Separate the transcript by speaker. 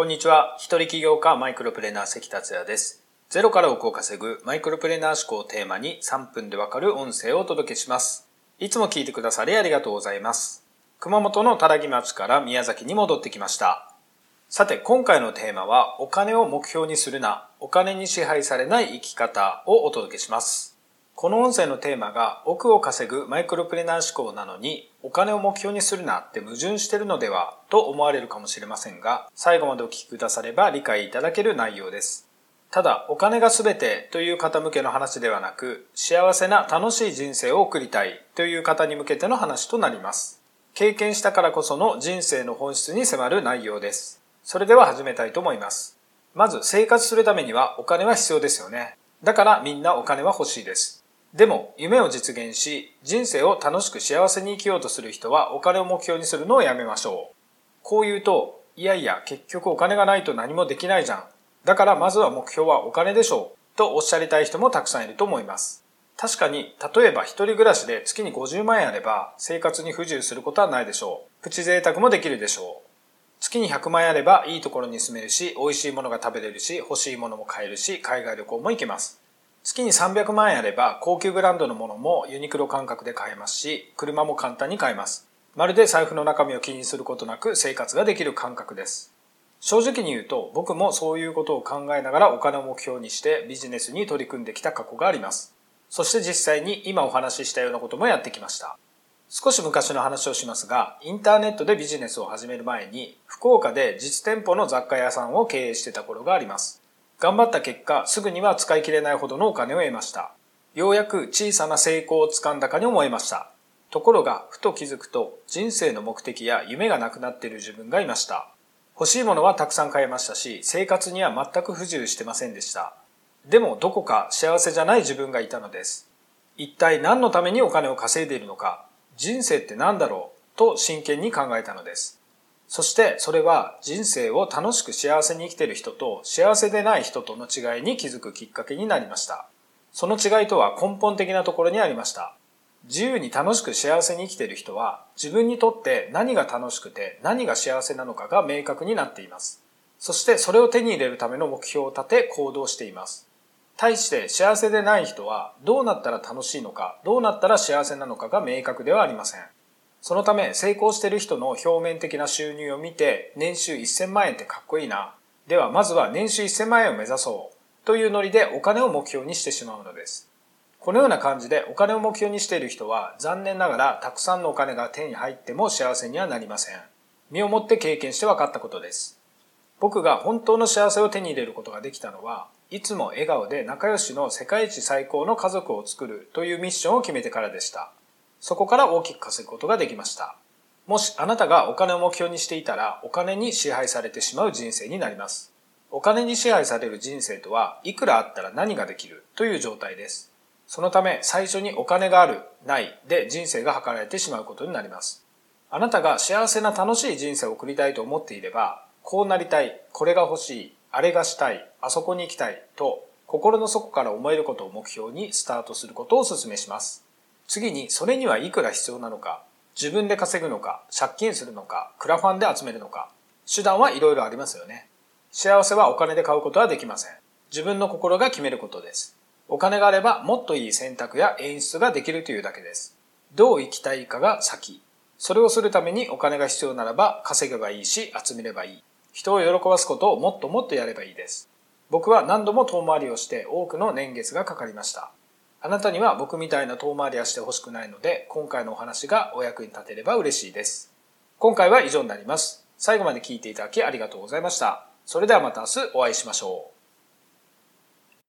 Speaker 1: こんにちは。一人起業家マイクロプレーナー関達也です。ゼロから億を稼ぐマイクロプレーナー思考をテーマに3分でわかる音声をお届けします。いつも聞いてくださりありがとうございます。熊本の多良木町から宮崎に戻ってきました。さて、今回のテーマは、お金を目標にするな、お金に支配されない生き方をお届けします。この音声のテーマが、億を稼ぐマイクロプレナー思考なのに、お金を目標にするなって矛盾してるのではと思われるかもしれませんが、最後までお聞きくだされば理解いただける内容です。ただ、お金が全てという方向けの話ではなく、幸せな楽しい人生を送りたいという方に向けての話となります。経験したからこその人生の本質に迫る内容です。それでは始めたいと思います。まず生活するためにはお金は必要ですよね。だからみんなお金は欲しいです。でも夢を実現し人生を楽しく幸せに生きようとする人はお金を目標にするのをやめましょう。こう言うと、いやいや結局お金がないと何もできないじゃん。だからまずは目標はお金でしょう。とおっしゃりたい人もたくさんいると思います。確かに、例えば一人暮らしで月に50万円あれば生活に不自由することはないでしょう。プチ贅沢もできるでしょう。月に100万円あればいいところに住めるし、美味しいものが食べれるし、欲しいものも買えるし、海外旅行も行けます。月に300万円あれば高級ブランドのものもユニクロ感覚で買えますし、車も簡単に買えます。まるで財布の中身を気にすることなく生活ができる感覚です。正直に言うと僕もそういうことを考えながらお金を目標にしてビジネスに取り組んできた過去があります。そして実際に今お話ししたようなこともやってきました。少し昔の話をしますが、インターネットでビジネスを始める前に、福岡で実店舗の雑貨屋さんを経営してた頃があります。頑張った結果、すぐには使い切れないほどのお金を得ました。ようやく小さな成功をつかんだかに思えました。ところが、ふと気づくと、人生の目的や夢がなくなっている自分がいました。欲しいものはたくさん買えましたし、生活には全く不自由してませんでした。でも、どこか幸せじゃない自分がいたのです。一体何のためにお金を稼いでいるのか、人生って何だろう？と真剣に考えたのです。そしてそれは人生を楽しく幸せに生きている人と幸せでない人との違いに気づくきっかけになりました。その違いとは根本的なところにありました。自由に楽しく幸せに生きている人は自分にとって何が楽しくて何が幸せなのかが明確になっています。そしてそれを手に入れるための目標を立て行動しています。対して幸せでない人はどうなったら楽しいのか、どうなったら幸せなのかが明確ではありません。そのため成功している人の表面的な収入を見て年収1000万円ってかっこいいな。ではまずは年収1000万円を目指そう。というノリでお金を目標にしてしまうのです。このような感じでお金を目標にしている人は残念ながらたくさんのお金が手に入っても幸せにはなりません。身をもって経験して分かったことです。僕が本当の幸せを手に入れることができたのは、いつも笑顔で仲良しの世界一最高の家族を作るというミッションを決めてからでした。そこから大きく稼ぐことができました。もしあなたがお金を目標にしていたら、お金に支配されてしまう人生になります。お金に支配される人生とは、いくらあったら何ができる？という状態です。そのため、最初にお金がある、ないで人生が測られてしまうことになります。あなたが幸せな楽しい人生を送りたいと思っていれば、こうなりたい、これが欲しい、あれがしたい、あそこに行きたいと心の底から思えることを目標にスタートすることをお勧めします。次にそれにはいくら必要なのか、自分で稼ぐのか、借金するのか、クラファンで集めるのか、手段はいろいろありますよね。幸せはお金で買うことはできません。自分の心が決めることです。お金があればもっといい選択や演出ができるというだけです。どう生きたいかが先。それをするためにお金が必要ならば稼げばいいし集めればいい。人を喜ばすことをもっともっとやればいいです。僕は何度も遠回りをして多くの年月がかかりました。あなたには僕みたいな遠回りはしてほしくないので、今回のお話がお役に立てれば嬉しいです。今回は以上になります。最後まで聞いていただきありがとうございました。それではまた明日お会いしましょう。